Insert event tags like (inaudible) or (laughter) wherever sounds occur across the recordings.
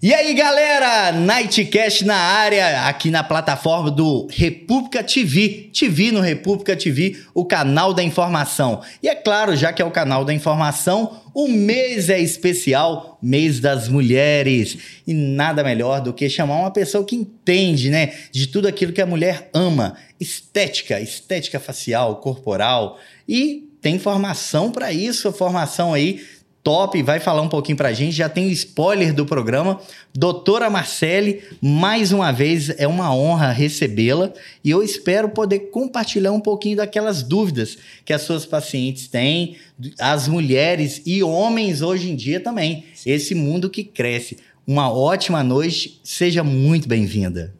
E aí, galera, Nightcast na área, aqui na plataforma do República TV, TV no República TV, o canal da informação. E é claro, já que é o canal da informação, o mês é especial, mês das mulheres. E nada melhor do que chamar uma pessoa que entende, né, de tudo aquilo que a mulher ama, estética, estética facial, corporal e tem formação para isso, formação aí top, vai falar um pouquinho pra gente. Já tem o spoiler do programa. Doutora Marcele, mais uma vez é uma honra recebê-la e eu espero poder compartilhar um pouquinho daquelas dúvidas que as suas pacientes têm, as mulheres e homens hoje em dia também. Esse mundo que cresce. Uma ótima noite, seja muito bem-vinda.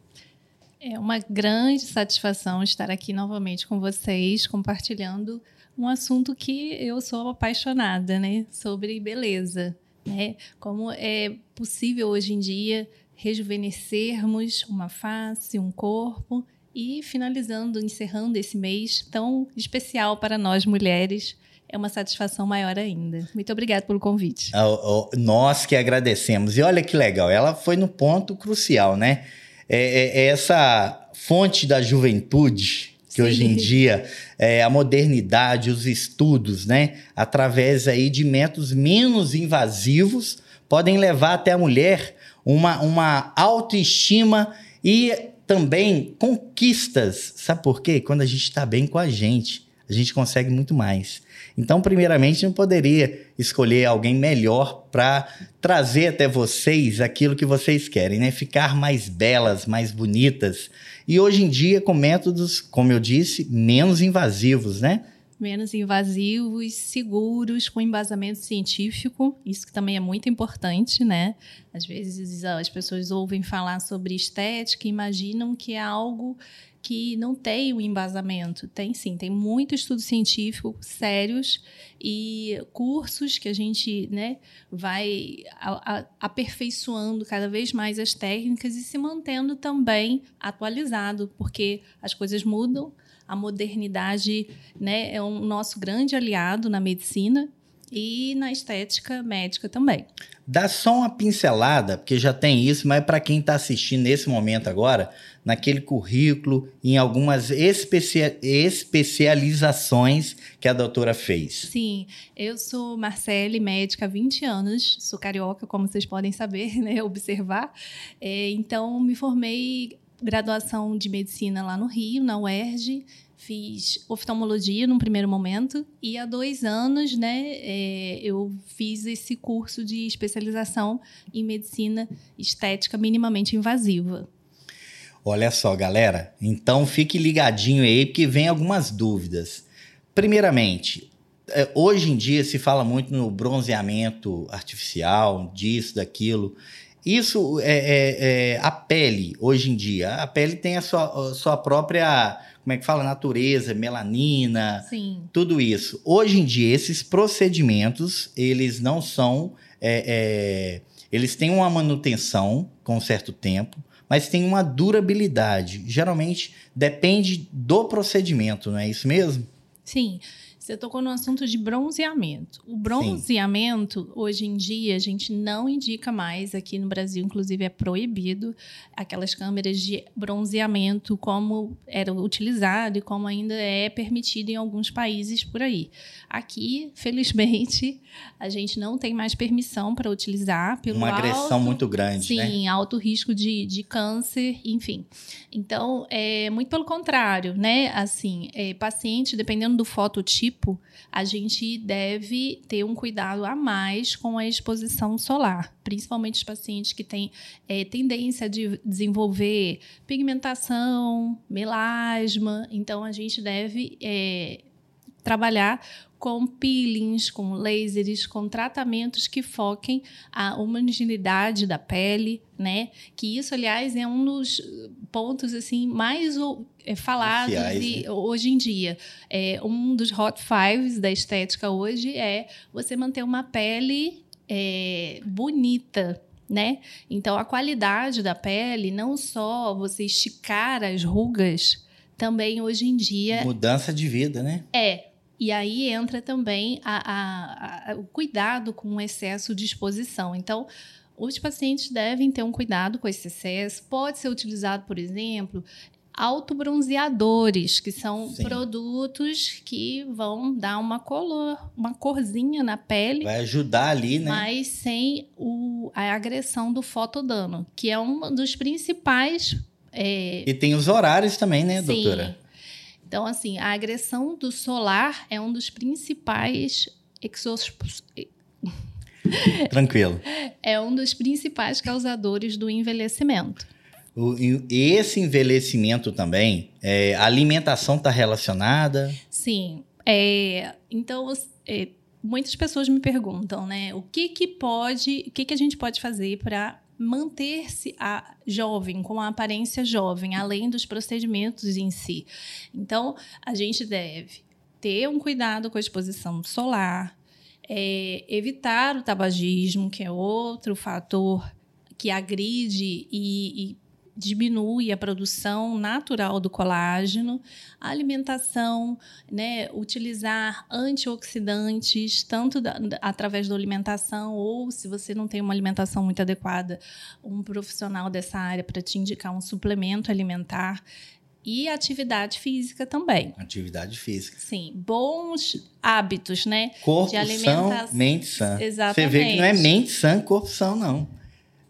É uma grande satisfação estar aqui novamente com vocês, compartilhando um assunto que eu sou apaixonada, né? Sobre beleza, né? Como é possível hoje em dia rejuvenescermos uma face, um corpo e finalizando, encerrando esse mês tão especial para nós mulheres, é uma satisfação maior ainda. Muito obrigada pelo convite. Oh, nós que agradecemos. E olha que legal, ela foi no ponto crucial, né? É, é, é essa fonte da juventude que Sim. hoje em dia é, a modernidade, os estudos, né, através aí de métodos menos invasivos, podem levar até a mulher uma, uma autoestima e também conquistas. Sabe por quê? Quando a gente está bem com a gente, a gente consegue muito mais. Então, primeiramente, não poderia escolher alguém melhor para trazer até vocês aquilo que vocês querem, né? Ficar mais belas, mais bonitas. E hoje em dia, com métodos, como eu disse, menos invasivos, né? Menos invasivos, seguros, com embasamento científico. Isso que também é muito importante, né? Às vezes as pessoas ouvem falar sobre estética e imaginam que é algo que não tem um embasamento. Tem sim, tem muito estudo científico sérios e cursos que a gente né, vai aperfeiçoando cada vez mais as técnicas e se mantendo também atualizado, porque as coisas mudam. A modernidade né, é um nosso grande aliado na medicina e na estética médica também. Dá só uma pincelada, porque já tem isso, mas para quem está assistindo nesse momento agora, naquele currículo, em algumas especia especializações que a doutora fez. Sim, eu sou Marcele, médica há 20 anos, sou carioca, como vocês podem saber, (laughs) né, observar. É, então, me formei graduação de medicina lá no Rio, na UERJ, fiz oftalmologia num primeiro momento e há dois anos, né, é, eu fiz esse curso de especialização em medicina estética minimamente invasiva. Olha só, galera. Então fique ligadinho aí porque vem algumas dúvidas. Primeiramente, é, hoje em dia se fala muito no bronzeamento artificial, disso, daquilo. Isso é, é, é, a pele, hoje em dia. A pele tem a sua, a sua própria como é que fala? Natureza, melanina, Sim. tudo isso. Hoje em dia, esses procedimentos, eles não são. É, é, eles têm uma manutenção com um certo tempo, mas tem uma durabilidade. Geralmente depende do procedimento, não é isso mesmo? Sim. Você tocou no assunto de bronzeamento. O bronzeamento, Sim. hoje em dia, a gente não indica mais, aqui no Brasil, inclusive, é proibido aquelas câmeras de bronzeamento como era utilizado e como ainda é permitido em alguns países por aí. Aqui, felizmente, a gente não tem mais permissão para utilizar pelo Uma agressão alto, muito grande, sim, né? Sim, alto risco de, de câncer, enfim. Então, é muito pelo contrário, né? Assim, é, paciente, dependendo do fototipo, tipo, a gente deve ter um cuidado a mais com a exposição solar, principalmente os pacientes que têm é, tendência de desenvolver pigmentação, melasma. Então, a gente deve é, trabalhar com peelings, com lasers, com tratamentos que foquem a homogeneidade da pele, né? Que isso, aliás, é um dos pontos assim mais é, falados e, né? hoje em dia. É, um dos hot fives da estética hoje é você manter uma pele é, bonita, né? Então a qualidade da pele, não só você esticar as rugas, também hoje em dia. Mudança de vida, né? É, e aí entra também a, a, a, o cuidado com o excesso de exposição. Então, os pacientes devem ter um cuidado com esse excesso. Pode ser utilizado, por exemplo, autobronzeadores, que são Sim. produtos que vão dar uma cor, uma corzinha na pele, Vai ajudar ali, né? mas sem o, a agressão do fotodano, que é um dos principais. é, E tem os horários também, né, Sim. doutora? Então, assim, a agressão do solar é um dos principais exos... (laughs) Tranquilo. é um dos principais causadores do envelhecimento. O- e esse envelhecimento também, é, a alimentação está relacionada. Sim. É, então, é, muitas pessoas me perguntam, né? O que que pode, o que que a gente pode fazer para manter-se a jovem, com a aparência jovem, além dos procedimentos em si. Então, a gente deve ter um cuidado com a exposição solar, é, evitar o tabagismo, que é outro fator que agride e, e diminui a produção natural do colágeno, a alimentação, né, utilizar antioxidantes, tanto da- através da alimentação, ou se você não tem uma alimentação muito adequada, um profissional dessa área para te indicar um suplemento alimentar. E atividade física também. Atividade física. Sim, bons hábitos, né? Corpo De são, alimentação. mente sã. Você Exatamente. vê que não é mente sã, corpo são, não.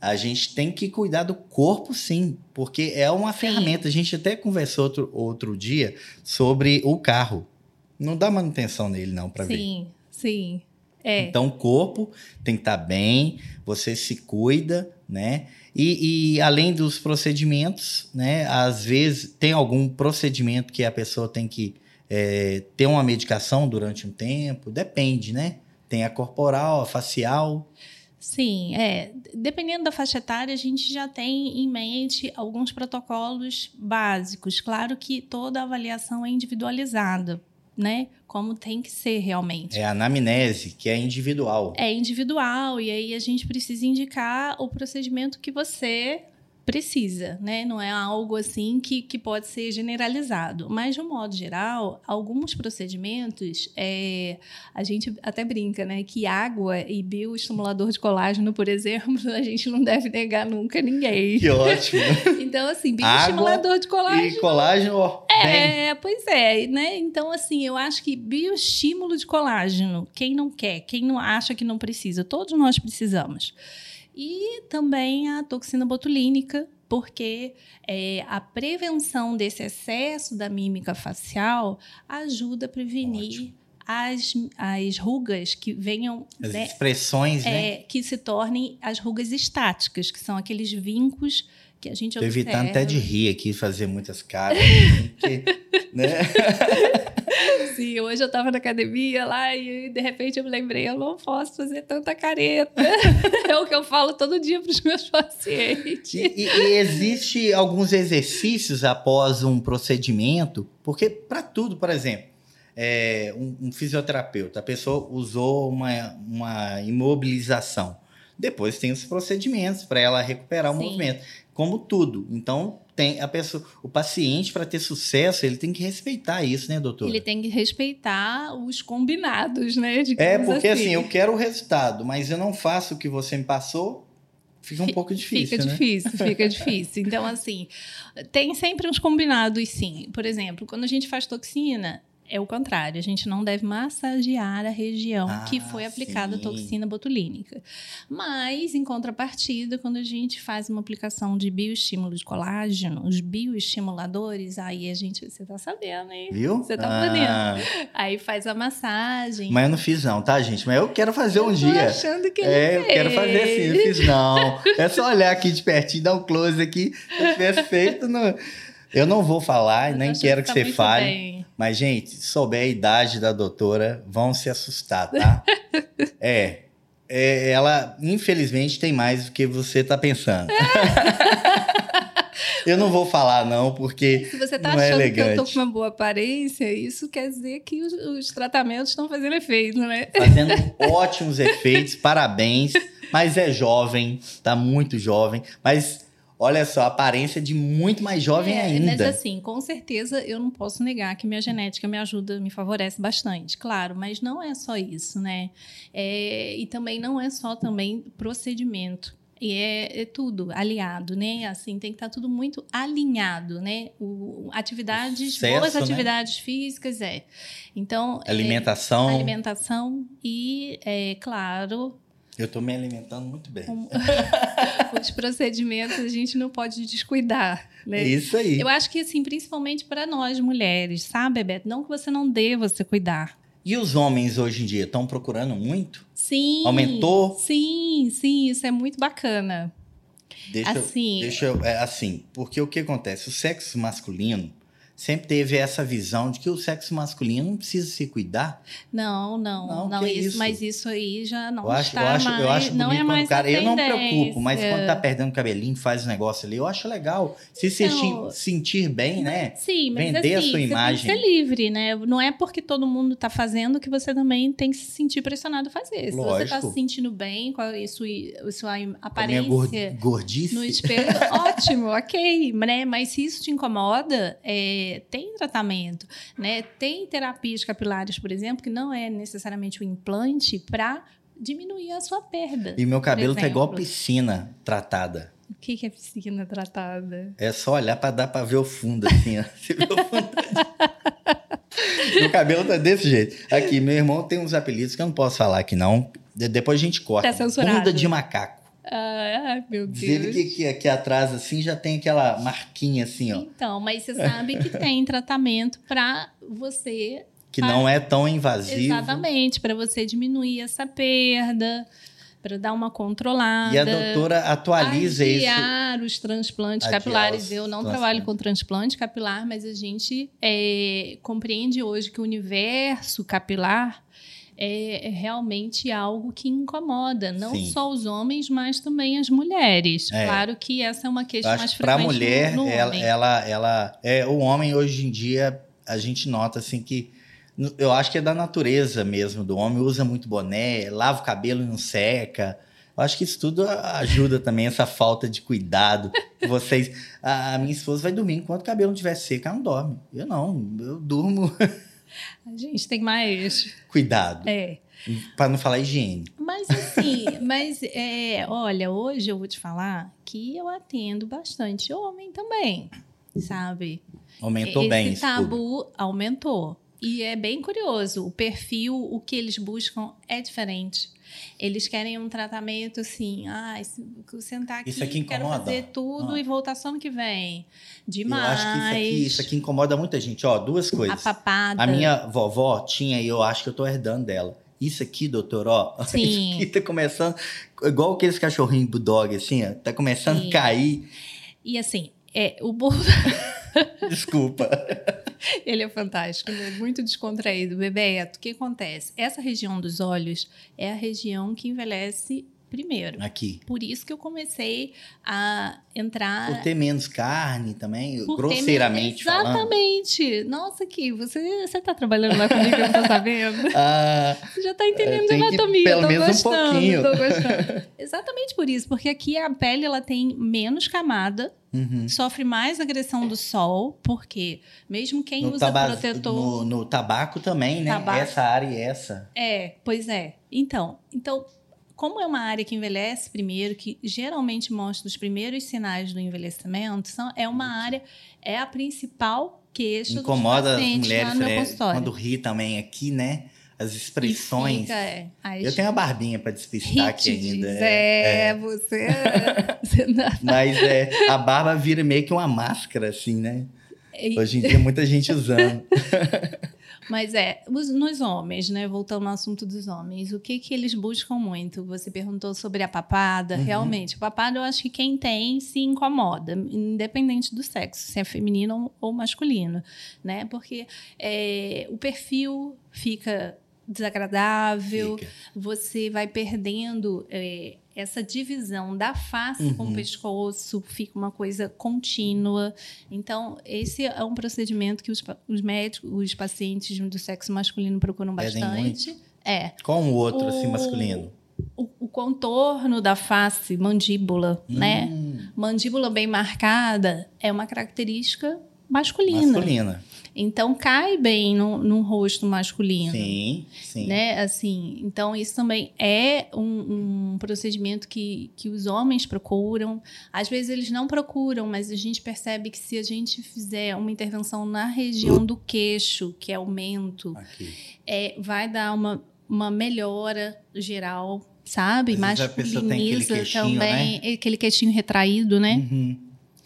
A gente tem que cuidar do corpo, sim, porque é uma ferramenta. A gente até conversou outro, outro dia sobre o carro. Não dá manutenção nele, não, para ver. Sim, sim. É. Então, o corpo tem que estar bem, você se cuida, né? E, e além dos procedimentos, né? Às vezes tem algum procedimento que a pessoa tem que é, ter uma medicação durante um tempo, depende, né? Tem a corporal, a facial. Sim, é. Dependendo da faixa etária, a gente já tem em mente alguns protocolos básicos. Claro que toda avaliação é individualizada, né? Como tem que ser realmente. É a anamnese, que é individual. É individual, e aí a gente precisa indicar o procedimento que você precisa, né? Não é algo assim que, que pode ser generalizado. Mas, de um modo geral, alguns procedimentos, é, a gente até brinca, né? Que água e bioestimulador de colágeno, por exemplo, (laughs) a gente não deve negar nunca a ninguém. Que ótimo. (laughs) Então, assim, bioestimulador de colágeno. e colágeno, ó, bem. É, pois é, né? Então, assim, eu acho que bioestímulo de colágeno, quem não quer, quem não acha que não precisa, todos nós precisamos. E também a toxina botulínica, porque é, a prevenção desse excesso da mímica facial ajuda a prevenir as, as rugas que venham. As né, expressões, né? é, que se tornem as rugas estáticas, que são aqueles vincos que a gente Tô evitando observa. até de rir aqui, fazer muitas caras. (laughs) porque, né? (laughs) Sim, hoje eu tava na academia lá e de repente eu me lembrei, eu não posso fazer tanta careta. (laughs) é o que eu falo todo dia para os meus pacientes. E, e- e existe alguns exercícios após um procedimento, porque para tudo, por exemplo, é, um, um fisioterapeuta, a pessoa usou uma, uma imobilização. Depois tem os procedimentos para ela recuperar o Sim. movimento, como tudo. Então, tem a pessoa, o paciente, para ter sucesso, ele tem que respeitar isso, né, doutor? Ele tem que respeitar os combinados, né? É, porque assim, eu quero o resultado, mas eu não faço o que você me passou, fica um pouco difícil, fica né? difícil, fica (laughs) difícil. Então, assim, tem sempre uns combinados, sim. Por exemplo, quando a gente faz toxina, é o contrário. A gente não deve massagear a região Ah, que foi aplicada a sim. toxina botulínica. Mas, em contrapartida, quando a gente faz uma aplicação de bioestímulo de colágeno, os bioestimuladores, aí a gente, você tá sabendo, hein? Viu? Você tá Ah, Aí faz a massagem. Mas eu não fiz não, tá, gente? Mas eu quero fazer um Eu dia. achando que ele É, eu quero fazer assim, eu fez. fiz não. É só olhar aqui de pertinho, dar um close aqui. Se eu tivesse feito, não... eu não vou falar, nem quero que tá você fale. bem. Mas, gente, se souber a idade da doutora, vão se assustar, tá? (laughs) é, é, Ela, infelizmente, tem mais do que você tá pensando. (laughs) eu não vou falar, não, porque Se você tá não é achando que eu tô elegante. com uma boa aparência, isso quer dizer que os, os tratamentos estão fazendo efeito, né? fazendo (laughs) ótimos efeitos, parabéns. Mas é jovem, tá muito jovem. Mas olha só, a aparência de muito mais jovem É, ainda. Mas assim, com certeza eu não posso negar que minha genética me ajuda, me favorece bastante, claro, mas não é só isso, né? É, e também não é só também procedimento. E é, é tudo aliado, né? Assim, tem que estar tudo muito alinhado, né? O, atividades, Sucesso, boas né? atividades físicas, é. Então, é, Alimentação. alimentação e, é claro, Eu tô me alimentando muito bem. (laughs) os procedimentos a gente não pode descuidar, né? Isso aí. Eu acho que, assim, principalmente para nós mulheres, sabe, Beto? Não que você não deva se cuidar. E os homens hoje em dia estão procurando muito? Sim. Aumentou? Sim, sim, isso é muito bacana. Deixa, eu- Assim- deixa eu, é, assim, porque o que acontece? O sexo masculino sempre teve essa visão de que o sexo masculino não precisa se cuidar. Não, não, Não, não, isso, isso? mas isso aí já não eu acho, está eu acho, mais, eu acho não é quando mais cara. a Eu não me preocupo, mas quando tá perdendo cabelinho, faz um negócio ali, eu acho legal. Se se Então- sentir bem, né? Sim, mas Vender a assim, sua você imagem. tem que ser livre, né? Não é porque todo mundo está fazendo que você também tem que se sentir pressionado a fazer. Se você Lógico. se sentindo bem com a sua, sua a minha aparência gor- gordice. no espelho, ótimo, (laughs) ok, né? Mas se isso te incomoda, é, tem tratamento, né? Tem terapias capilares, por exemplo, que não é necessariamente o implante para diminuir a sua perda. E meu cabelo tá igual piscina tratada. O que que é piscina tratada? É só olhar pra dar pra ver o fundo, assim, ó. (laughs) Você vê o fundo. meu cabelo tá desse jeito. Aqui, meu irmão tem uns apelidos que eu não posso falar aqui, não. De- Depois a gente corta. Tá censurado. Bunda de macaco. Ai, meu Diz ele Deus. que, que aqui atrás, assim, já tem aquela marquinha, assim, ó. Então, mas você sabe que tem tratamento para você Que não é tão invasivo. Exatamente, para você diminuir essa perda, para dar uma controlada. E a doutora atualiza isso. Os transplantes Adiar capilares. os Eu não trabalho com transplante capilar, mas a gente é, compreende hoje que o universo capilar é, é realmente algo que incomoda, não Sim. só os homens, mas também as mulheres. É. Claro que essa é uma questão mais acho que pra frequente mulher, no, no ela, ela, ela- é, o homem hoje em dia, a gente nota assim que eu acho que é da natureza mesmo do homem, usa muito boné, lava o cabelo e não seca. Eu acho que isso tudo a- ajuda também, essa falta de cuidado. (laughs) Vocês, a, a minha esposa vai dormir enquanto o cabelo não estiver seco, ela não dorme. Eu não, eu durmo. (laughs) A gente tem mais. Cuidado, É. Pra não falar higiene. Mas assim, mas é, olha, hoje eu vou te falar que eu atendo bastante homem também, sabe? Aumentou Esse bem esse público. tabu aumentou. E é bem curioso, o perfil, o que eles buscam é diferente. Eles querem um tratamento assim, ah, se- sentar aqui, Isso aqui quero incomoda? fazer tudo Ah. e voltar só ano que vem. Eu Demais. acho que isso aqui, isso aqui incomoda muita gente. Ó, duas A coisas. papada. A minha vovó tinha e eu acho que eu tô herdando dela. Isso aqui, doutor, ó. (laughs) Sim. Isso aqui tá começando. Igual aqueles cachorrinhos bulldog, assim, ó. Tá começando Sim. a cair. E assim, é, o bolo (laughs) (laughs) Desculpa. (laughs) Ele é fantástico, ele é muito descontraído. Bebeto, o que acontece? Essa região dos olhos é a região que envelhece primeiro. Aqui. Por isso que eu comecei a entrar. Por ter menos carne também, por grosseiramente falando. Exatamente. Nossa, que você, você tá trabalhando lá comigo, eu não tô sabendo. (laughs) Ah, Você já tá entendendo de tem que- anatomia, pelo tô menos um gostando, pouquinho. tô gostando. (laughs) Exatamente por isso, porque aqui a pele ela tem menos camada, uhum. sofre mais agressão do sol, porque mesmo quem no, usa taba- protetor no, no tabaco também, né? Tabaco. Essa área e essa. É, pois é. Então, então, como é uma área que envelhece primeiro, que geralmente mostra os primeiros sinais do envelhecimento, são, é uma área, é a principal queixa Incomoda dos as pacientes mulheres lá no meu né, consultório. quando ri também aqui, né? As expressões. fica, é, as Eu tenho a barbinha pra despistar aqui ainda. É, você... (laughs) você não- Mas é, a barba vira meio que uma máscara, assim, né? Hoje em dia, muita gente usando. (laughs) Mas é, os- nos homens, né? Voltando ao assunto dos homens, o que que eles buscam muito? Você perguntou sobre a papada. Uhum. Realmente, a papada eu acho que quem tem se incomoda, independente do sexo, se é feminino ou- masculino, né? Porque é, o perfil fica desagradável, Fica. você vai perdendo é, essa divisão da face com Uhum. o pescoço, fica uma coisa contínua. Então, esse é um procedimento que os, os médicos, os pacientes do sexo masculino procuram bastante. É. Qual um outro, assim, O- masculino? O, o contorno da face, mandíbula, né? Hum, Mandíbula bem marcada é uma característica masculina. Masculina. Então cai bem no, no rosto masculino. Sim, sim. Né? Assim, então isso também é um, um, procedimento que, que os homens procuram. Às vezes eles não procuram, mas a gente percebe que se a gente fizer uma intervenção na região do queixo, que é o mento, é, vai dar uma, uma melhora geral, sabe? Masculiniza aquele também, né? aquele queixinho retraído, né? Uhum.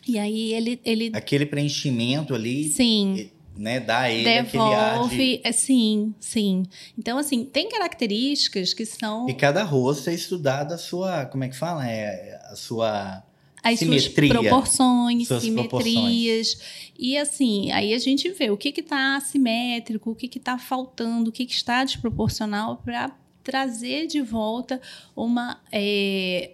E aí ele, ele. Aquele preenchimento ali. Sim né, dá ele Devolve, de... É, sim, sim. Então, assim, tem características que são... E cada rosto é estudado a sua, como é que fala? É a sua as simetria. suas proporções, suas simetrias. Proporções. E assim, aí a gente vê o que está assimétrico, o que está faltando, o que, que está desproporcional para trazer de volta uma... É,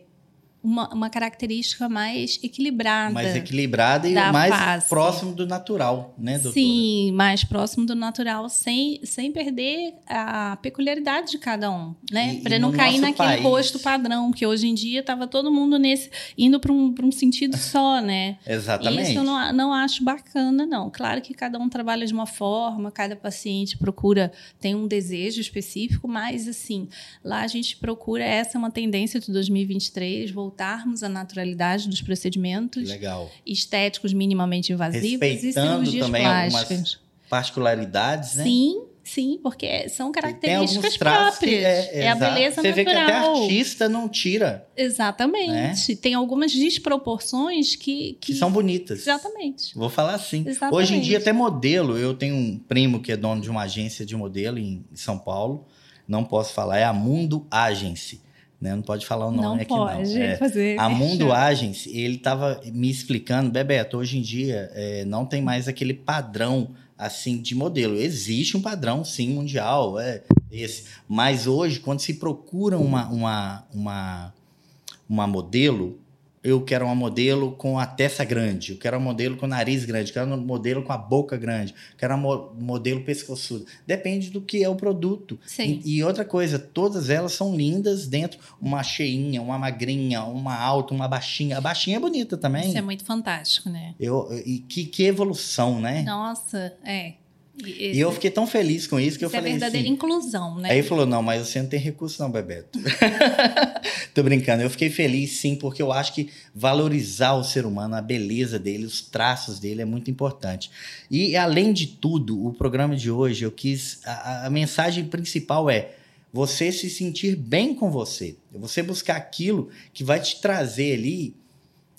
uma, uma característica mais equilibrada. Mais equilibrada e mais face. próximo do natural, né, doutora? Sim, mais próximo do natural, sem, sem perder a peculiaridade de cada um, né? Para não cair naquele país... rosto padrão, que hoje em dia estava todo mundo nesse indo para um, um sentido (laughs) só, né? Exatamente. Isso eu não, não acho bacana, não. Claro que cada um trabalha de uma forma, cada paciente procura, tem um desejo específico, mas assim, lá a gente procura, essa é uma tendência de 2023, voltar voltarmos à naturalidade dos procedimentos Legal. estéticos minimamente invasivos e cirurgias também plásticas. particularidades, né? Sim, sim, porque são características próprias. É, é, a beleza Você natural. Você vê que até artista não tira. Exatamente. Né? Tem algumas desproporções que, que... que... são bonitas. Exatamente. Vou falar assim. Exatamente. Hoje em dia, até modelo. Eu tenho um primo que é dono de uma agência de modelo em São Paulo. Não posso falar, é a Mundo Agency. Né? Não pode falar o nome não aqui, pode não. É, fazer a (laughs) Mundo Agents, ele estava me explicando, Bebeto, hoje em dia é, não tem mais aquele padrão assim de modelo. Existe um padrão, sim, mundial, é esse. Mas hoje, quando se procura uma, uma, uma, uma modelo, eu quero uma modelo com a testa grande, eu quero um modelo com o nariz grande, eu quero um modelo com a boca grande, eu quero um modelo pescoçudo. Depende do que é o produto. Sim. E, e, outra coisa, todas elas são lindas dentro, uma cheinha, uma magrinha, uma alta, uma baixinha. A baixinha é bonita também. Isso é muito fantástico, né? Eu, e que, que evolução, né? Nossa, é. Esse, e eu fiquei tão feliz com isso que eu falei. É verdadeira assim, inclusão, né? Aí ele falou: não, mas você não tem recurso, não, Bebeto. (laughs) Tô brincando. Eu fiquei feliz, sim, porque eu acho que valorizar o ser humano, a beleza dele, os traços dele é muito importante. E, além de tudo, o programa de hoje, eu quis. A, a mensagem principal é você se sentir bem com você. Você buscar aquilo que vai te trazer ali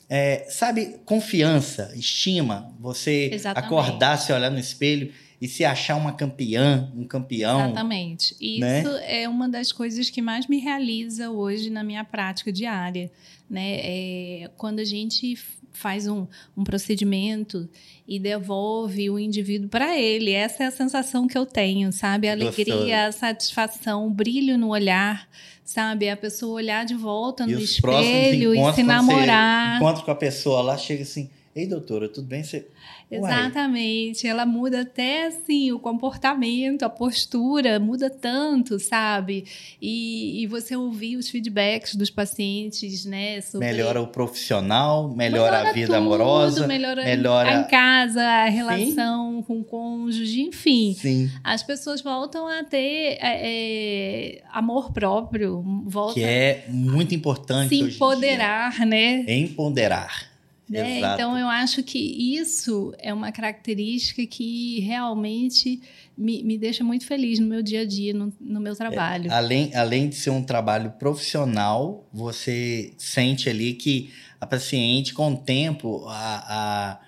é, sabe, confiança, estima, você Exatamente. acordar, se olhar no espelho e se achar uma campeã, um campeão. Exatamente. Né? Isso é uma das coisas que mais me realiza hoje na minha prática diária. Né? É quando a gente faz um, um procedimento e devolve o indivíduo para ele. Essa é a sensação que eu tenho, sabe? A alegria, a satisfação, o brilho no olhar, sabe? A pessoa olhar de volta no espelho e se namorar. Encontro com a pessoa lá, chega assim, ei doutora, tudo bem? Você... Exatamente. Ela muda até assim o comportamento, a postura muda tanto, sabe? E, e você ouvir os feedbacks dos pacientes, né? Sobre... Melhora o profissional, melhora, melhora a vida tudo, amorosa, melhora, melhora em casa, a relação Sim. com o cônjuge, enfim. Sim. As pessoas voltam a ter é, é amor próprio, voltam que é muito importante. Se empoderar, né? Empoderar. Né? Então, eu acho que isso é uma característica que realmente me, me deixa muito feliz no meu dia a dia, no, no meu trabalho. É, além, além de ser um trabalho profissional, você sente ali que a paciente, com o tempo, a, a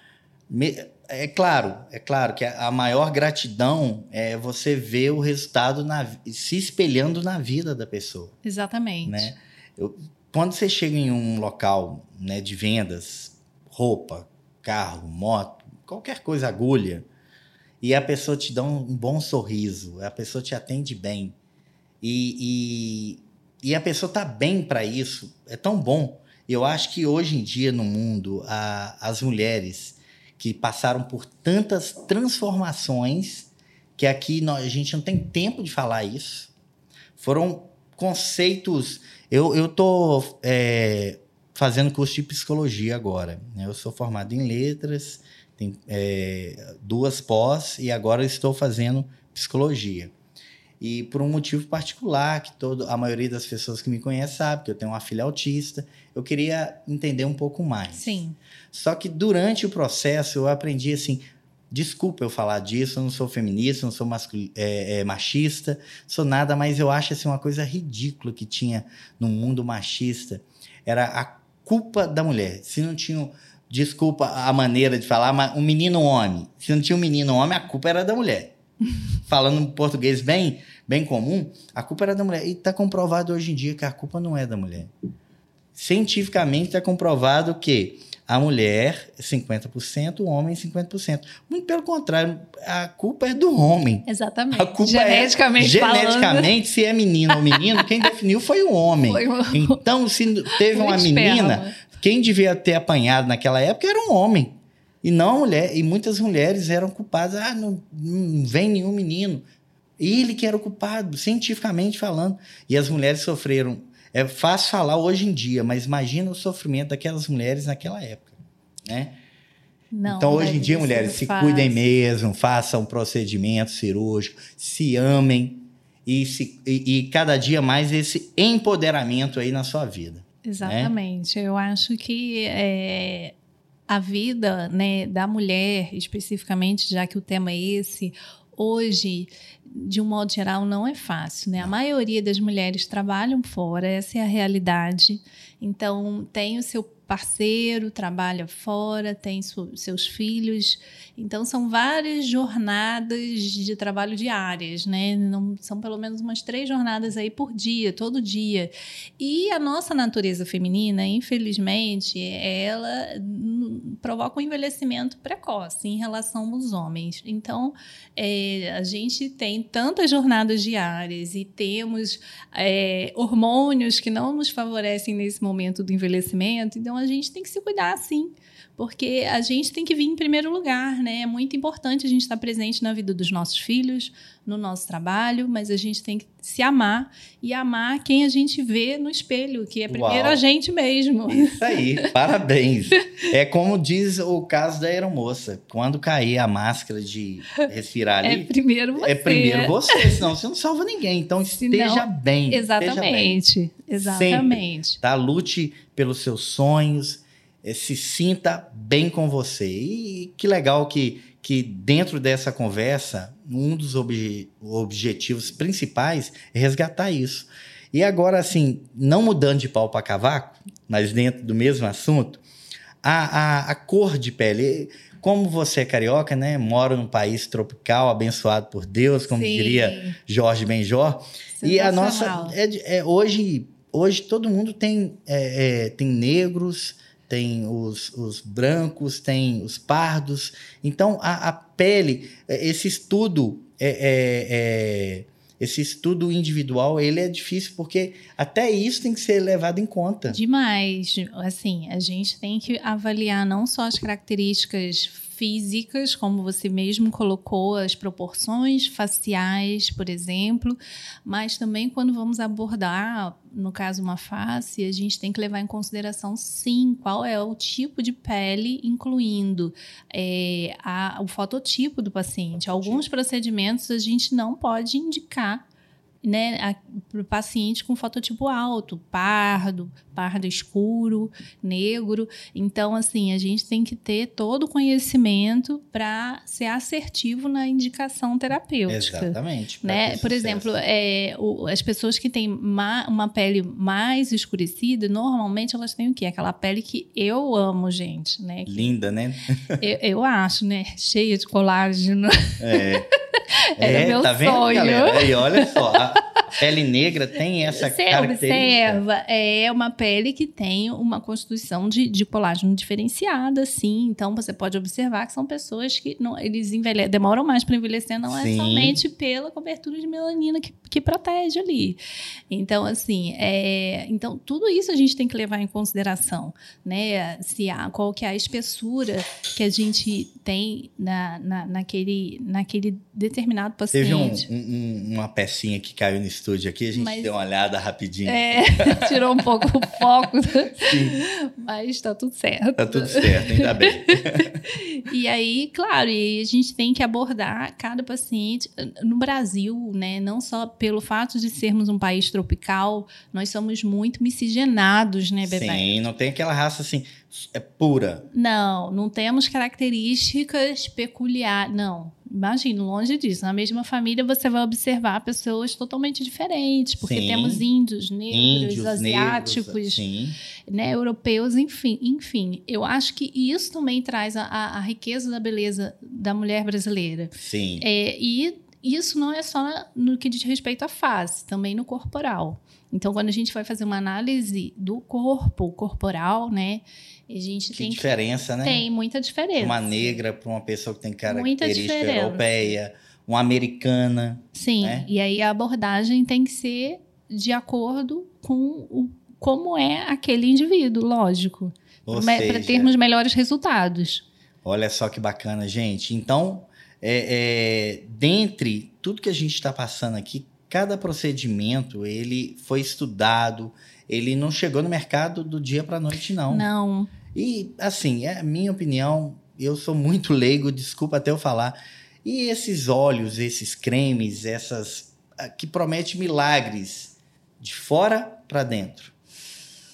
me, é claro, é claro que a maior gratidão é você ver o resultado na, se espelhando na vida da pessoa. Exatamente. Né? Eu, quando você chega em um local né, de vendas, roupa, carro, moto, qualquer coisa, agulha, e a pessoa te dá um, bom sorriso, a pessoa te atende bem, e, e, e a pessoa está bem para isso, é tão bom. Eu acho que hoje em dia no mundo, a, as mulheres que passaram por tantas transformações, que aqui nós, a gente não tem tempo de falar isso, foram conceitos. Eu, eu tô é, fazendo curso de psicologia agora. né? Eu sou formado em letras, tenho é, duas pós e agora estou fazendo psicologia. E por um motivo particular, que todo, a maioria das pessoas que me conhecem sabe, que eu tenho uma filha autista, eu queria entender um pouco mais. Sim. Só que durante o processo eu aprendi assim, desculpa eu falar disso, eu não sou feminista, não sou é, é, machista, sou nada, mas eu acho assim uma coisa ridícula que tinha no mundo machista, era a culpa da mulher. Se não tinha, desculpa a maneira de falar, mas um menino homem, se não tinha um menino homem, a culpa era da mulher. (laughs) Falando em português bem, bem comum, a culpa era da mulher. E está comprovado hoje em dia que a culpa não é da mulher. Cientificamente está comprovado que a mulher é 50%, o homem é 50%. Muito pelo contrário, a culpa é do homem. Exatamente. A culpa geneticamente é, falando. geneticamente, se é menino ou menino, quem definiu foi o homem. Foi o- Então, se teve uma menina, esperma. quem devia ter apanhado naquela época era um homem. E não a mulher. E muitas mulheres eram culpadas. Ah, não, não vem nenhum menino. Ele que era o culpado, cientificamente falando. E as mulheres sofreram. É fácil falar hoje em dia, mas imagina o sofrimento daquelas mulheres naquela época. Né? Não, então, hoje em dia, ser mulheres, se fácil. cuidem mesmo, façam um procedimento cirúrgico, se amem e, se, e, e cada dia mais esse empoderamento aí na sua vida. Exatamente. Eu acho que é, a vida né, da mulher, especificamente, já que o tema é esse, hoje, de um modo geral, não é fácil. Né? A maioria das mulheres trabalham fora, essa é a realidade. Então, tem o seu parceiro, trabalha fora, tem seus filhos. Então, são várias jornadas de trabalho diárias, né? Não, são pelo menos umas três jornadas aí por dia, todo dia. E a nossa natureza feminina, infelizmente, ela provoca um envelhecimento precoce em relação aos homens. Então, é, a gente tem tantas jornadas diárias e temos é, hormônios que não nos favorecem nesse momento do envelhecimento, então a gente tem que se cuidar sim. Porque a gente tem que vir em primeiro lugar, né? É muito importante a gente estar presente na vida dos nossos filhos, no nosso trabalho, mas a gente tem que se amar e amar quem a gente vê no espelho, que é primeiro Uau. a gente mesmo. Isso aí, (laughs) parabéns. É como diz o caso da aeromoça. Quando cair a máscara de respirar É ali, primeiro você. é primeiro você, senão você não salva ninguém. Então Senão- esteja bem. esteja bem. Exatamente. Exatamente. tá? Lute pelos seus sonhos, se sinta bem com você. E que legal que, que dentro dessa conversa, um dos obje- objetivos principais é resgatar isso. E agora, assim, não mudando de pau para cavaco, mas dentro do mesmo assunto, a, a, a cor de pele. Como você é carioca, né? Mora num país tropical, abençoado por Deus, como Sim. diria Jorge Benjor. E a nossa. É, é, hoje, hoje todo mundo tem, é, é, tem negros, tem os, os brancos, tem os pardos. Então, a, a pele, é, esse estudo. é, é, é, esse estudo individual, ele é difícil porque até isso tem que ser levado em conta. Demais. Assim, a gente tem que avaliar não só as características físicas, como você mesmo colocou, as proporções faciais, por exemplo, mas também quando vamos abordar, no caso, uma face, a gente tem que levar em consideração, sim, qual é o tipo de pele, incluindo é, a- o fototipo do paciente. Alguns procedimentos a gente não pode indicar né, para o paciente com fototipo alto, pardo, pardo escuro, negro. Então, assim, a gente tem que ter todo o conhecimento para ser assertivo na indicação terapêutica. Exatamente. Né? Por exemplo, é, o- as pessoas que têm ma- uma pele mais escurecida, normalmente elas têm o quê? Aquela pele que eu amo, gente, né? Linda, né? (laughs) Eu, eu acho, né? Cheia de colágeno. É. Era (laughs) é, meu tá vendo, sonho. galera? E olha só, pele negra tem essa Você característica. observa, é uma pele que tem uma constituição de, de colágeno diferenciada, sim. Então você pode observar que são pessoas que não, eles envelhe- demoram mais para envelhecer, não é Sim. somente pela cobertura de melanina que, que protege ali. Então, assim, é, então tudo isso a gente tem que levar em consideração, né? Se há, qual que é a espessura que a gente tem na, na, naquele, naquele determinado Teve um- paciente. um- um- uma pecinha que caiu no estúdio aqui, a gente Mas- deu uma olhada rapidinho. É, (laughs) tirou um pouco o foco, Sim, mas tá tudo certo. tá tudo certo, ainda bem. (laughs) E aí, claro, e a gente tem que abordar cada paciente no Brasil, né? Não só pelo fato de sermos um país tropical, nós somos muito miscigenados, né, Bebê? Sim, não tem aquela raça assim, é pura. Não, não temos características peculiares. Não, imagina, longe disso. Na mesma família você vai observar pessoas totalmente diferentes, porque Sim. temos índios, negros, Índios, asiáticos, negros, né, europeus, enfim, enfim. Eu acho que isso também traz a, a- a riqueza da beleza da mulher brasileira. Sim. É, e isso não é só no que diz respeito à face, também no corporal. Então, quando a gente vai fazer uma análise do corpo corporal, né, a gente Que tem que diferença, né? tem muita diferença. Uma negra para uma pessoa que tem característica europeia, uma americana. Sim, né? e aí a abordagem tem que ser de acordo com o, como é aquele indivíduo, lógico, para termos melhores resultados. Olha só que bacana, gente. Então, é, é, dentre tudo que a gente está passando aqui, cada procedimento ele foi estudado, ele não chegou no mercado do dia para a noite, não. Não, E assim, é a minha opinião, eu sou muito leigo, desculpa até eu falar. E esses óleos, esses cremes, essas ah, que promete milagres de fora para dentro.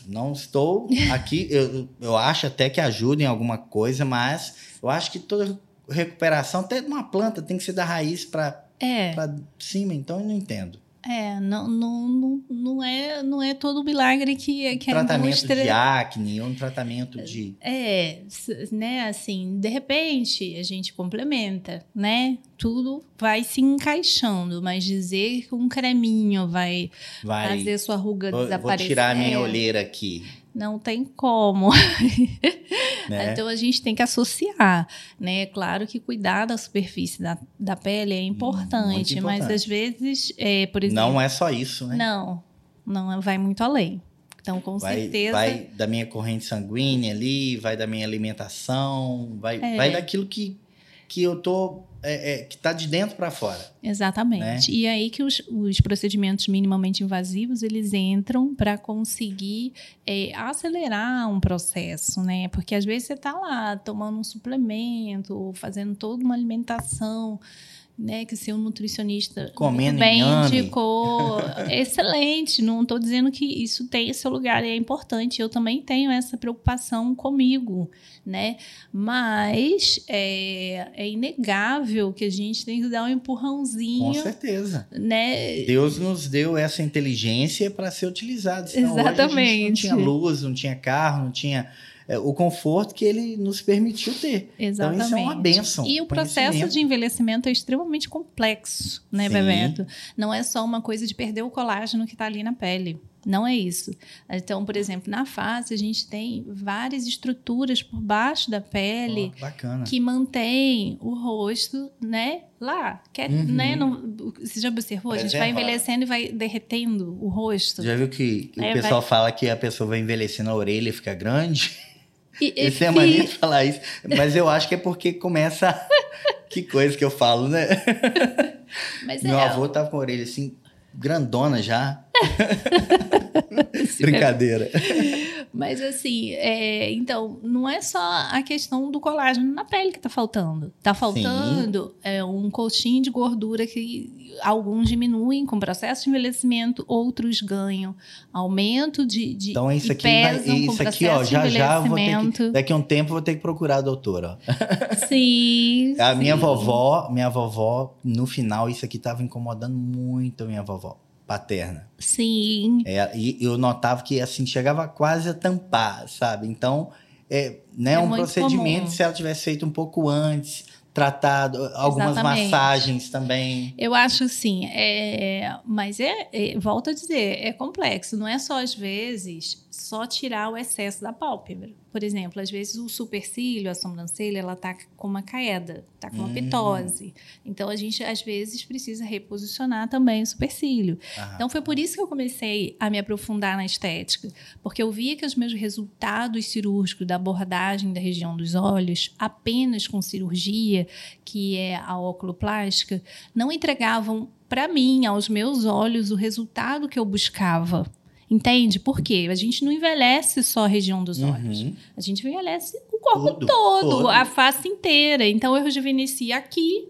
Não estou (laughs) aqui, eu, eu acho até que ajuda em alguma coisa, mas eu acho que toda recuperação, até de uma planta, tem que ser da raiz para é. cima, então eu não entendo. É, não, não, não, não é, não é todo milagre que, que a tratamento indústria... de acne, ou um tratamento de. É, né, assim, de repente a gente complementa, né? Tudo vai se encaixando, mas dizer que um creminho vai, Vai. fazer sua ruga Vou, vou desaparecer... tirar a minha olheira aqui. Não tem como. (laughs) Né? Então a gente tem que associar, né? Claro que cuidar da superfície da, da pele é importante, Muito mas importante. às vezes, é, por exemplo... Não é só isso, né? Não, não vai muito além. Então, com vai, certeza. vai da minha corrente sanguínea ali, vai da minha alimentação, vai, É. vai daquilo que, que eu tô. é, é, que tá de dentro para fora. Exatamente. né? E aí que os, os procedimentos minimamente invasivos eles entram para conseguir é, acelerar um processo, né? Porque às vezes você está lá tomando um suplemento, fazendo toda uma alimentação. Né, que seu nutricionista Comendo bem inhame. indicou. Excelente, não estou dizendo que isso tem seu lugar e é importante. Eu também tenho essa preocupação comigo, né? Mas é, é inegável que a gente tem que dar um Com empurrãozinho, certeza. né? Deus nos deu essa inteligência para ser utilizada. Gente não Exatamente. tinha luz, não tinha carro, não tinha o conforto que ele nos permitiu ter. Exatamente. Então, isso é uma bênção. E o processo de envelhecimento é extremamente complexo, né, Sim. Bebeto? Não é só uma coisa de perder o colágeno que está ali na pele. Não é isso. Então, por exemplo, na face, a gente tem várias estruturas por baixo da pele Ó, que mantém o rosto, né, lá. Quer, Uhum. né, não- você já observou? A gente vai envelhecendo e vai derretendo o rosto. Já viu que, que É, o pessoal fala que a pessoa vai envelhecendo a orelha e fica grande? E, e é a mania de falar isso. Mas eu acho que é porque começa. (laughs) que coisa que eu falo, né? Mas Meu é, avô tava com a orelha assim, grandona já. (laughs) Brincadeira. Mas assim, é, então, não é só a questão do colágeno na pele que tá faltando. Tá faltando é, um coxinho de gordura que alguns diminuem com o processo de envelhecimento, outros ganham aumento de, de Então isso aqui, vai, pesam com o isso aqui, ó, já de já vou ter que, daqui a um tempo eu vou ter que procurar a doutora. Sim. A minha sim. vovó, minha vovó, no final, isso aqui tava incomodando muito a minha vovó paterna. Sim. É, e eu notava que assim chegava quase a tampar, sabe? Então, é, né, É um procedimento comum. se ela tivesse feito um pouco antes, tratado, algumas Exatamente. massagens também. Eu acho assim, é, mas é, é, volto a dizer, é complexo. Não é só às vezes só tirar o excesso da pálpebra. Por exemplo, às vezes o supercílio, a sobrancelha, ela tá com uma queda, tá com uma Hum. pitose. Então a gente às vezes precisa reposicionar também o supercílio. Ah, Então foi por isso que eu comecei a me aprofundar na estética, porque eu via que os meus resultados cirúrgicos da abordagem da região dos olhos, apenas com cirurgia, que é a oculoplástica, não entregavam para mim, aos meus olhos, o resultado que eu buscava. Entende? Por quê? A gente não envelhece só a região dos olhos. uhum. A gente envelhece o corpo Tudo, todo, todo. a face inteira. Então eu rejuvenesci aqui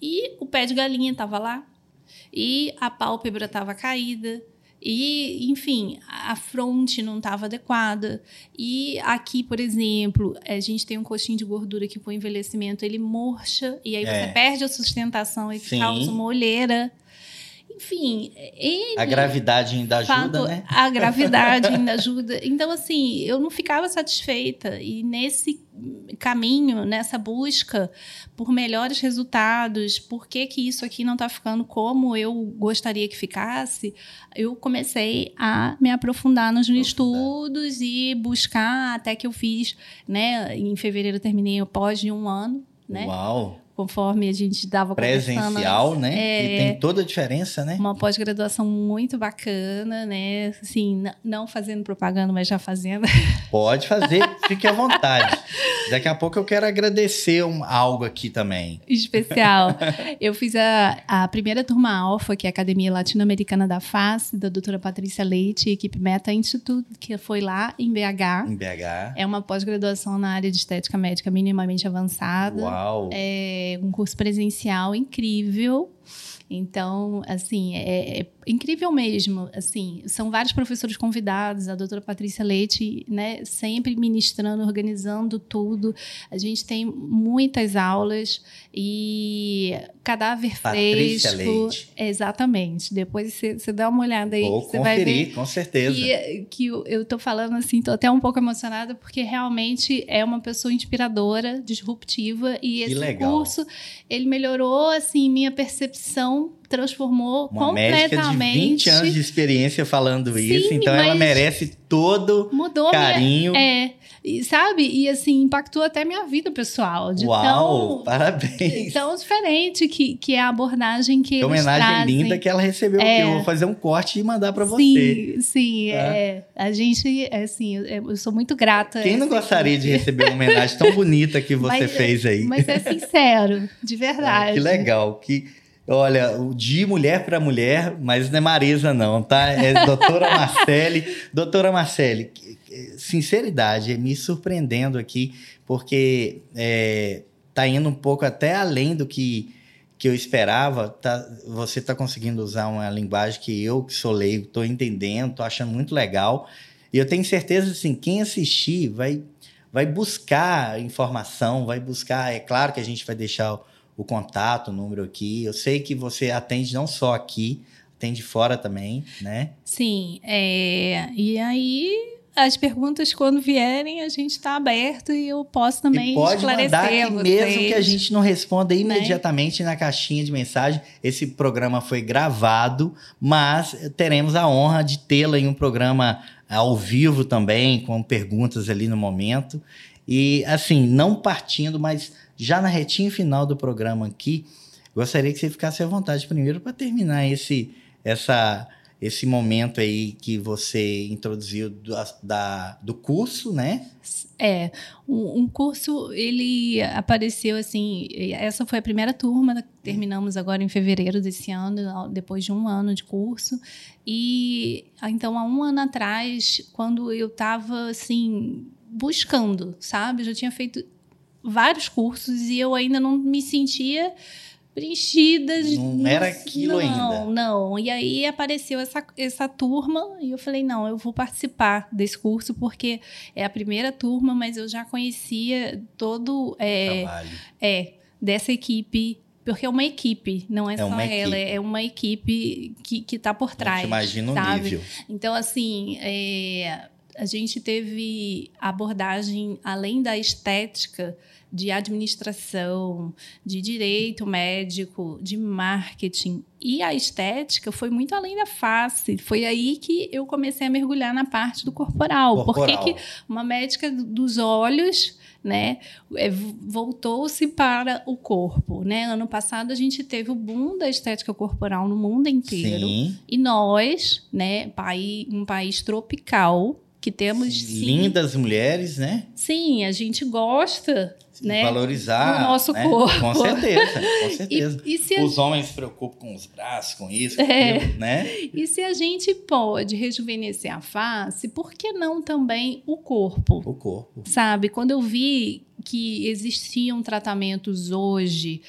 e o pé de galinha estava lá. E a pálpebra estava caída. E, enfim, a fronte não estava adequada. E aqui, por exemplo, a gente tem um coxinho de gordura que com o envelhecimento ele murcha e aí É. você perde a sustentação e Sim. causa uma olheira. Enfim, N A gravidade ainda ajuda, fato, né? A gravidade (laughs) ainda ajuda. Então, assim, eu não ficava satisfeita. E nesse caminho, nessa busca por melhores resultados, por que, que isso aqui não está ficando como eu gostaria que ficasse, eu comecei a me aprofundar nos Aprofundar. estudos e buscar até que eu fiz, né? Em fevereiro eu terminei o pós de um ano, né? Uau! Conforme a gente dava Presencial, né? É. E tem toda a diferença, né? uma pós-graduação muito bacana, né? Assim, não fazendo propaganda, mas já fazendo. (laughs) Pode fazer, fique à vontade. Daqui a pouco eu quero agradecer um- algo aqui também. Especial. (laughs) Eu fiz a, a primeira turma alfa, que é a Academia Latino-Americana da Face, da doutora Patrícia Leite, equipe Meta Institute, que foi lá em BH. Em BH. É uma pós-graduação na área de estética médica minimamente avançada. Uau! É um curso presencial incrível. Então, assim, é, é incrível mesmo. Assim, são vários professores convidados, a doutora Patrícia Leite, né, sempre ministrando, organizando tudo. A gente tem muitas aulas e cadáver Patrícia fresco. Leite. Exatamente. Depois você dá uma olhada aí, Vou você vai ver conferir, com certeza. que, que eu, tô falando assim, tô até um pouco emocionada, porque realmente é uma pessoa inspiradora, disruptiva, e esse legal. curso, ele melhorou, assim, minha percepção, transformou Uma médica de completamente. 20 anos de experiência falando Sim, isso, então ela merece todo Mudou minha... carinho. É, e, sabe? E, assim, impactou até minha vida pessoal. De Uau! tão, Parabéns! tão diferente que, que é a abordagem que que homenagem trazem. linda que ela recebeu É. Eu vou fazer um corte e mandar pra você. Sim, sim. Tá? É. A gente, é, assim, eu, sou muito grata. Quem não gostaria de (laughs) receber uma homenagem tão bonita que você Mas- fez aí? Mas é sincero, de (laughs) verdade. É, que legal. Que, olha, de mulher para mulher, mas não é Marisa, não, tá? É doutora (laughs) Marcele. doutora Marcele, sinceridade, me surpreendendo aqui, porque é, tá indo um pouco até além do que, que eu esperava. Tá, você tá conseguindo usar uma linguagem que eu, que sou leigo, tô entendendo, tô achando muito legal. E eu tenho certeza, assim, quem assistir vai, vai buscar informação, vai buscar. É claro que a gente vai deixar o, contato, o número aqui. Eu sei que você atende não só aqui, atende fora também, né? Sim, é, e aí as perguntas quando vierem a gente está aberto e eu posso também e pode esclarecer mandar aqui vocês. mesmo que a gente não responda Né? imediatamente na caixinha de mensagem. Esse programa foi gravado, mas teremos a honra de tê-la em um programa ao vivo também, com perguntas ali no momento. E assim, não partindo, mas já na retinha final do programa aqui, gostaria que você ficasse à vontade primeiro para terminar esse, essa, esse momento aí que você introduziu do, da, do curso, né? É, um, curso, ele apareceu assim, essa foi a primeira turma, terminamos agora em fevereiro desse ano, depois de um ano de curso, e então há um ano atrás, quando eu estava assim, buscando, sabe, eu já tinha feito vários cursos e eu ainda não me sentia preenchida. de- Não era aquilo não, ainda. Não, E aí apareceu essa, essa turma e eu falei, não, eu vou participar desse curso porque é a primeira turma, mas eu já conhecia todo é, Trabalho. é dessa equipe. Porque é uma equipe, não é, É só ela, equipe. é uma equipe que, que tá por trás. imagina o sabe? nível. Então, assim, é, a gente teve abordagem além da estética de administração, de direito médico, de marketing. E a estética foi muito além da face. Foi aí que eu comecei a mergulhar na parte do corporal. Corporal. Por que, que uma médica dos olhos né, é, voltou-se para o corpo, né? Ano passado a gente teve o boom da estética corporal no mundo inteiro Sim. e nós, né, um país tropical que temos sim, Lindas mulheres, né? sim, a gente gosta, né, Valorizar. do nosso né? corpo. Com certeza, com (laughs) certeza. E, e Os homens se preocupam com os braços, com isso, com É. aquilo, né? E se a gente pode rejuvenescer a face, por que não também o corpo? O corpo. Sabe, quando eu vi que existiam tratamentos hoje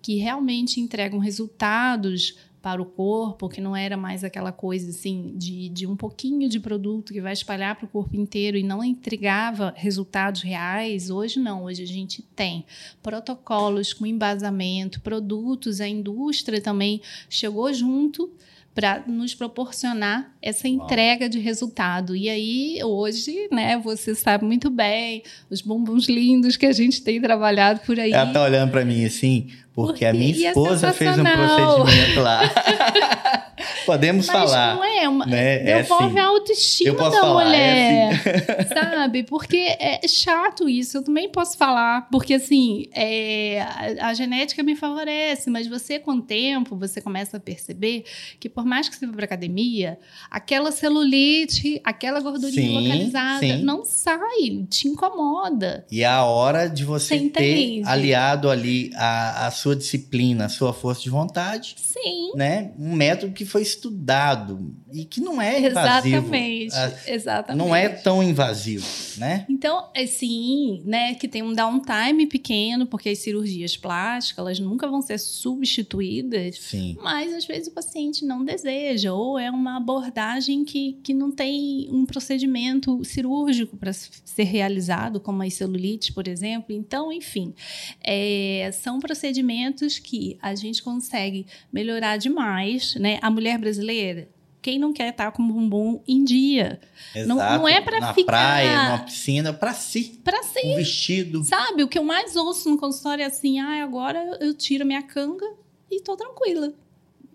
que realmente entregam resultados para o corpo, que não era mais aquela coisa assim de, de um pouquinho de produto que vai espalhar para o corpo inteiro e não entregava resultados reais, hoje não, hoje a gente tem protocolos com embasamento, produtos, a indústria também chegou junto para nos proporcionar essa entrega de resultado. E aí, hoje, né, você sabe muito bem os bumbuns lindos que a gente tem trabalhado por aí. Ela tá olhando pra mim assim, porque a minha é esposa fez um procedimento lá. (laughs) Podemos Mas falar. não é uma. né? É Devolve assim. a autoestima da falar, é mulher. (laughs) Sabe? Porque é chato isso. Eu também posso falar. Porque, assim, é, a, a genética me favorece, mas você, com o tempo, você começa a perceber que, por mais que você vá pra academia, aquela celulite, aquela gordurinha Sim, localizada sim. não sai, te incomoda. E é a hora de você Você ter aliado ali a, a sua disciplina, a sua força de vontade, Sim. né? Um método que foi estudado e que não é invasivo. Exatamente. Ah, Exatamente. Não é tão invasivo, né? Então, é sim, né, que tem um downtime pequeno, porque as cirurgias plásticas, elas nunca vão ser substituídas, Sim. mas às vezes o paciente não deseja, ou é uma abordagem que, que não tem um procedimento cirúrgico para ser realizado, como as celulites, por exemplo. Então, enfim, é, são procedimentos que a gente consegue melhorar demais, né? A mulher brasileira, quem não quer estar com o bumbum em dia? Não- Exato. não é pra Na ficar- praia, numa piscina, pra si. Para ser Um vestido. Sabe, o que eu mais ouço no consultório é assim: ah, agora eu- eu tiro minha canga e tô tranquila.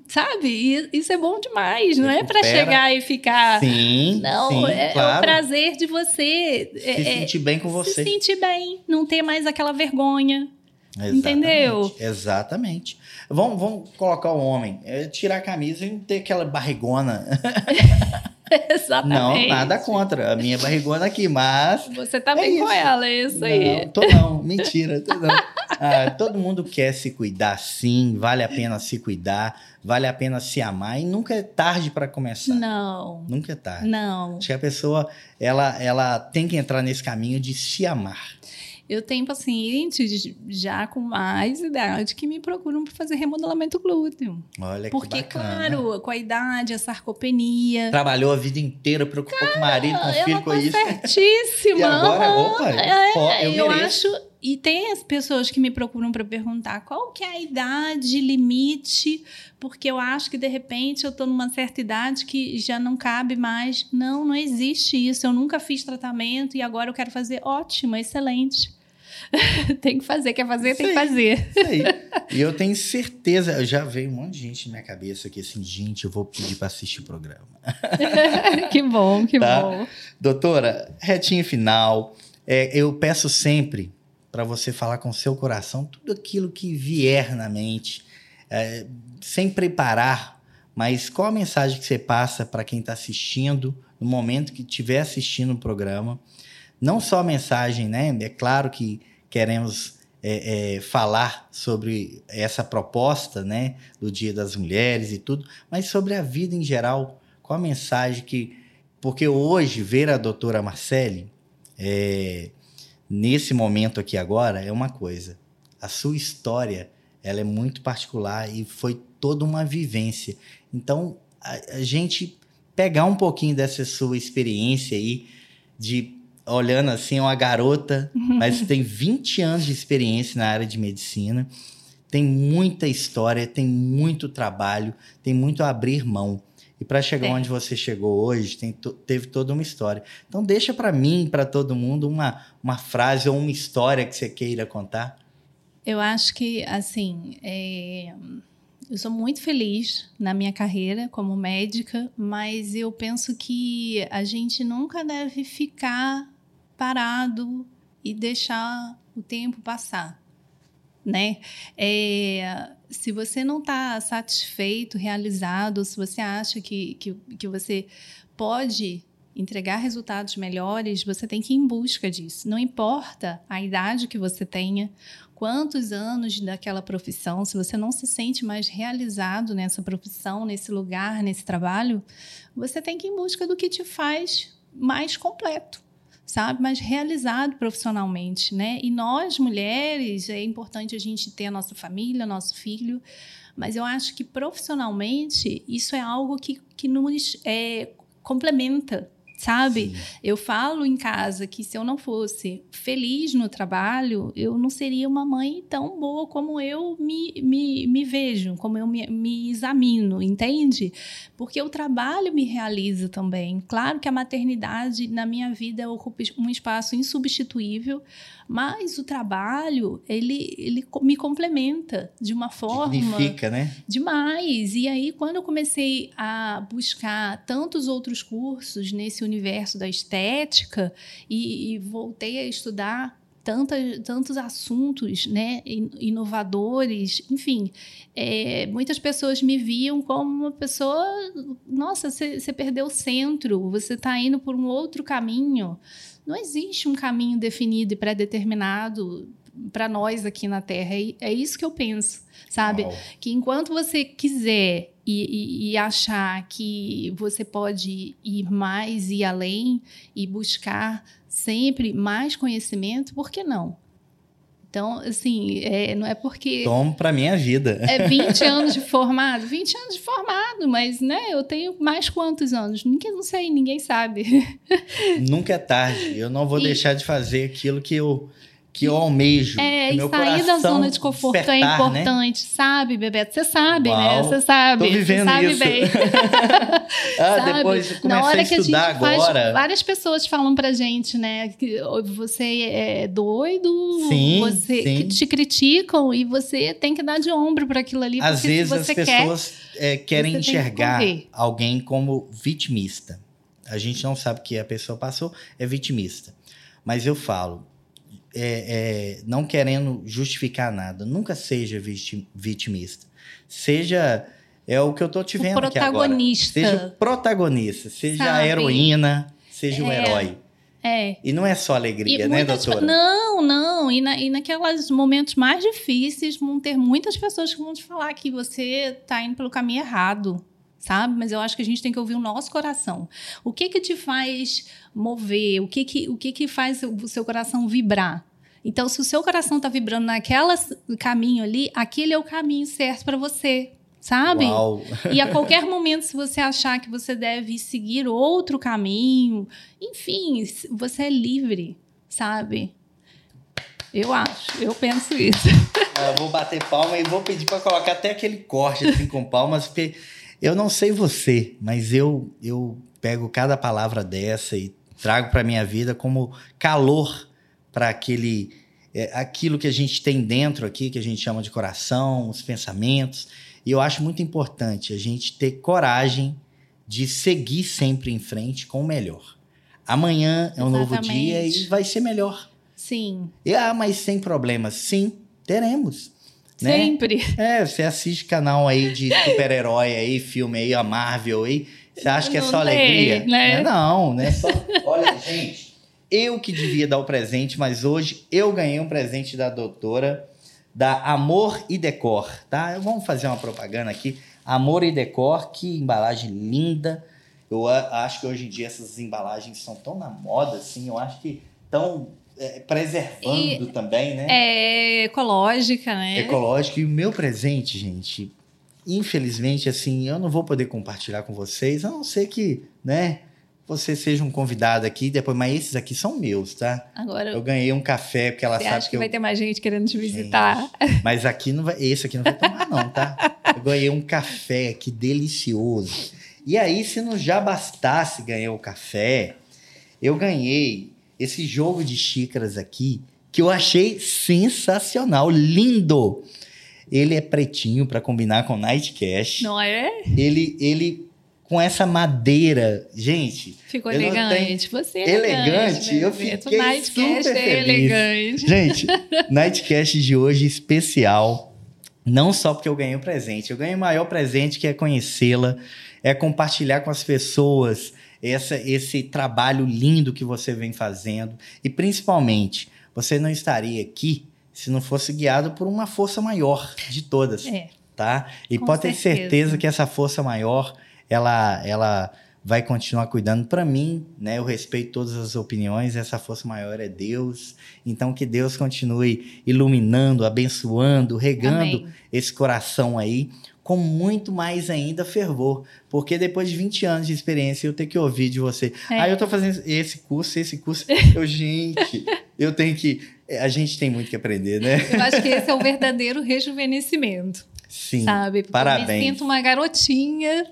Sabe? E isso é bom demais. Não é para chegar e ficar. Sim, Não, sim, é, é claro. o prazer de você Se é- sentir bem com se você. sentir bem, não ter mais aquela vergonha. Exatamente, entendeu? Exatamente. Vamos, vamos colocar o homem, é, tirar a camisa e não ter aquela barrigona. (laughs) (laughs) Exatamente. Não, nada contra. A minha barrigona aqui, mas. Você tá É bem com ela, é isso aí. Não, tô não. Mentira, tô não. Ah, todo mundo quer se cuidar, sim. Vale a pena se cuidar, vale a pena se amar. E nunca é tarde para começar. Não, Nunca é tarde. não. Acho que a pessoa ela, ela tem que entrar nesse caminho de se amar. Eu tenho pacientes já com mais idade que me procuram para fazer remodelamento glúteo. Olha Porque, que bacana. claro, com a idade, a sarcopenia. Trabalhou a vida inteira, preocupou com o marido, com o filho, com tá isso. certíssima. E agora, opa, É, ó, eu eu mereço. acho. E tem as pessoas que me procuram para perguntar qual que é a idade limite, porque eu acho que de repente eu estou numa certa idade que já não cabe mais. Não, não existe isso. Eu nunca fiz tratamento e agora eu quero fazer. Ótimo, excelente. (laughs) tem que fazer, quer fazer, tem que fazer. Isso aí. (laughs) E eu tenho certeza, eu já veio um monte de gente na minha cabeça aqui assim, gente, eu vou pedir para assistir o programa. (laughs) que bom, que Tá. bom. Doutora, retinho final. É, eu peço sempre para você falar com seu coração tudo aquilo que vier na mente, é, sem preparar, mas qual a mensagem que você passa para quem está assistindo, no momento que estiver assistindo o programa? Não só a mensagem, né? É claro que queremos é, é, falar sobre essa proposta, né? Do Dia das Mulheres e tudo, mas sobre a vida em geral. Qual a mensagem que. Porque hoje, ver a doutora Marcele, é, nesse momento aqui agora, é uma coisa. A sua história, ela é muito particular e foi toda uma vivência. Então, a, a gente pegar um pouquinho dessa sua experiência aí, de olhando assim, uma garota, (laughs) mas tem 20 anos de experiência na área de medicina, tem muita história, tem muito trabalho, tem muito a abrir mão. E para chegar onde você chegou hoje, tem, teve toda uma história. Então deixa para mim, para todo mundo, uma, uma frase ou uma história que você queira contar. Eu acho que, assim, é... eu sou muito feliz na minha carreira como médica, mas eu penso que a gente nunca deve ficar parado e deixar o tempo passar né? É, se você não está satisfeito, realizado, se você acha que, que, que você pode entregar resultados melhores, você tem que ir em busca disso. Não importa a idade que você tenha, quantos anos daquela profissão, se você não se sente mais realizado nessa profissão, nesse lugar, nesse trabalho, você tem que ir em busca do que te faz mais completo sabe, mas realizado profissionalmente, né? E nós mulheres é importante a gente ter a nossa família, nosso filho, mas eu acho que profissionalmente isso é algo que, que nos é, complementa sabe? Sim. Eu falo em casa que se eu não fosse feliz no trabalho, eu não seria uma mãe tão boa como eu me, me, me vejo, como eu me, me examino, entende? Porque o trabalho me realiza também. Claro que a maternidade na minha vida ocupa um espaço insubstituível, mas o trabalho, ele, ele me complementa de uma forma. Significa, né? Demais. E aí, quando eu comecei a buscar tantos outros cursos nesse universo da estética e, e voltei a estudar tanta, tantos assuntos né, inovadores, enfim, é, muitas pessoas me viam como uma pessoa, nossa, você perdeu o centro, você está indo por um outro caminho não existe um caminho definido e pré-determinado para nós aqui na Terra. É, é, isso que eu penso, sabe? Uau. Que enquanto você quiser e, e, e, achar que você pode ir mais e além e buscar sempre mais conhecimento, por que não? Então, assim, é, não é porque. Tomo para minha vida. É 20 (laughs) anos de formado? 20 anos de formado, mas, né, eu tenho mais quantos anos? Ninguém, não sei, ninguém sabe. (laughs) Nunca é tarde. Eu não vou e... deixar de fazer aquilo que eu que eu almejo. É, e sair da zona de conforto é né? importante, né? sabe, Bebeto? Você sabe, né? Uau, né? Você sabe. Tô vivendo sabe isso. bem. (laughs) (laughs) ah, sabe? depois comecei Na hora a estudar que a gente agora. Faz, várias pessoas falam pra gente, né? Que você é doido, sim, você sim. que te criticam e você tem que dar de ombro para aquilo ali. Às vezes as pessoas quer, é, querem enxergar que alguém como vitimista. A gente não sabe que a pessoa passou, é vitimista. Mas eu falo, é, é, não querendo justificar nada. Nunca seja vitimista. Seja. É o que eu tô te vendo aqui agora. Seja o protagonista. Seja Sabe? a heroína, seja é, o herói. É. E não é só alegria, e né, doutora? Não, não. E, na, e naqueles momentos mais difíceis vão ter muitas pessoas que vão te falar que você está indo pelo caminho errado sabe? Mas eu acho que a gente tem que ouvir o nosso coração. O que que te faz mover? O que que, o que, que faz o seu coração vibrar? Então, se o seu coração está vibrando naquele caminho ali, aquele é o caminho certo para você, sabe? Uau. E a qualquer momento, se você achar que você deve seguir outro caminho, enfim, você é livre, sabe? Eu acho, eu penso isso. (laughs) Eu vou bater palma e vou pedir para colocar até aquele corte assim com palmas, porque eu não sei você, mas eu, eu pego cada palavra dessa e trago para minha vida como calor para aquele é, aquilo que a gente tem dentro aqui, que a gente chama de coração, os pensamentos. E eu acho muito importante a gente ter coragem de seguir sempre em frente com o melhor. Amanhã é um Exatamente. novo dia e vai ser melhor. Sim. E, ah, mas sem problemas. Sim, teremos. Né? Sempre. É, você assiste canal aí de super-herói aí, filme aí, a Marvel aí. Você acha que é só tem, alegria? Né? Não, né? Só... (laughs) Olha, gente, eu que devia dar o presente, mas hoje eu ganhei um presente da doutora da Amor e Decor, tá? Vamos fazer uma propaganda aqui. Amor e Decor, que embalagem linda. Eu acho que hoje em dia essas embalagens são tão na moda, assim, eu acho que estão é, preservando e também, né? É ecológica, né? Ecológica. E o meu presente, gente, infelizmente, assim, eu não vou poder compartilhar com vocês, a não ser que, né, você seja um convidado aqui depois, mas esses aqui são meus, tá? Agora eu ganhei um café porque ela sabe que, que eu... vai ter mais gente querendo te visitar. Gente, mas aqui não vai, esse aqui não vai tomar não, tá? Eu ganhei um café aqui delicioso E aí, se não já bastasse ganhar o café, eu ganhei esse jogo de xícaras aqui que eu achei sensacional, lindo. Ele é pretinho para combinar com Night Cash. Não é? Ele, ele com essa madeira, gente. Ficou elegante. Tenho... Você é elegante. elegante eu fiquei Night super Cash é feliz. elegante. Gente, (laughs) Nightcast de hoje especial. Não só porque eu ganhei um presente, eu ganhei o maior presente que é conhecê-la, é compartilhar com as pessoas essa, esse trabalho lindo que você vem fazendo e principalmente você não estaria aqui se não fosse guiado por uma força maior de todas, É. tá? E pode ter certeza. certeza que essa força maior, ela, ela vai continuar cuidando para mim, né? Eu respeito todas as opiniões, essa força maior é Deus. Então que Deus continue iluminando, abençoando, regando Amém. esse coração aí com muito mais ainda fervor, porque depois de 20 anos de experiência eu tenho que ouvir de você. É. Ah, eu tô fazendo esse curso, esse curso. (laughs) Eu, gente, eu tenho que a gente tem muito que aprender, né? Eu acho que esse é o verdadeiro rejuvenescimento, Sim. sabe? Porque parabéns. Eu me sinto uma garotinha,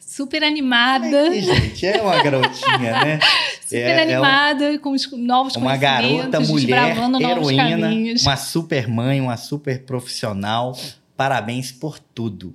super animada. Ai, gente, é uma garotinha, né? (laughs) Super É- é animada, com os novos uma garota, conhecimentos, mulher, desbravando novos heroína, caminhos. uma super mãe, uma super profissional. Parabéns por tudo.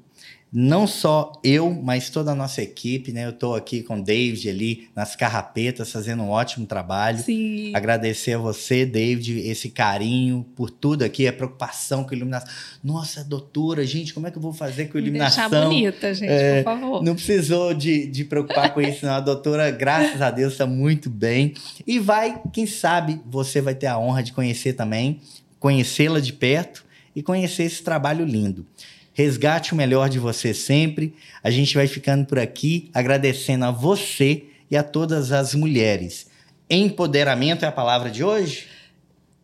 Não só eu, mas toda a nossa equipe, né? Eu estou aqui com o David ali nas carrapetas, fazendo um ótimo trabalho. Sim. Agradecer a você, David, esse carinho por tudo aqui, a preocupação com a iluminação. Nossa, doutora, gente, como é que eu vou fazer com a iluminação? deixar bonita, gente, É, por favor. Não precisou de, de preocupar com isso, não. A doutora, graças a Deus, está muito bem. E vai, quem sabe, você vai ter a honra de conhecer também, conhecê-la de perto e conhecer esse trabalho lindo. Resgate o melhor de você sempre. A gente vai ficando por aqui, agradecendo a você e a todas as mulheres. Empoderamento é a palavra de hoje?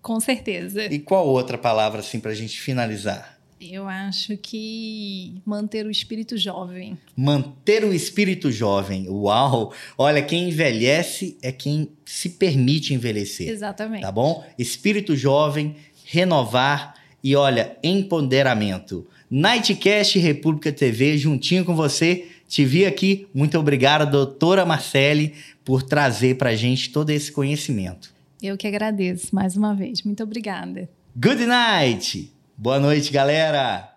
Com certeza. E qual outra palavra, assim, para a gente finalizar? Eu acho que manter o espírito jovem. Manter o espírito jovem. Uau! Olha, quem envelhece é quem se permite envelhecer. Exatamente. Tá bom? Espírito jovem, renovar e olha, empoderamento. Nightcast República TV, juntinho com você. Te vi aqui. Muito obrigado, doutora Marcele, por trazer pra gente todo esse conhecimento. Eu que agradeço mais uma vez. Muito obrigada. Good night! Boa noite, galera!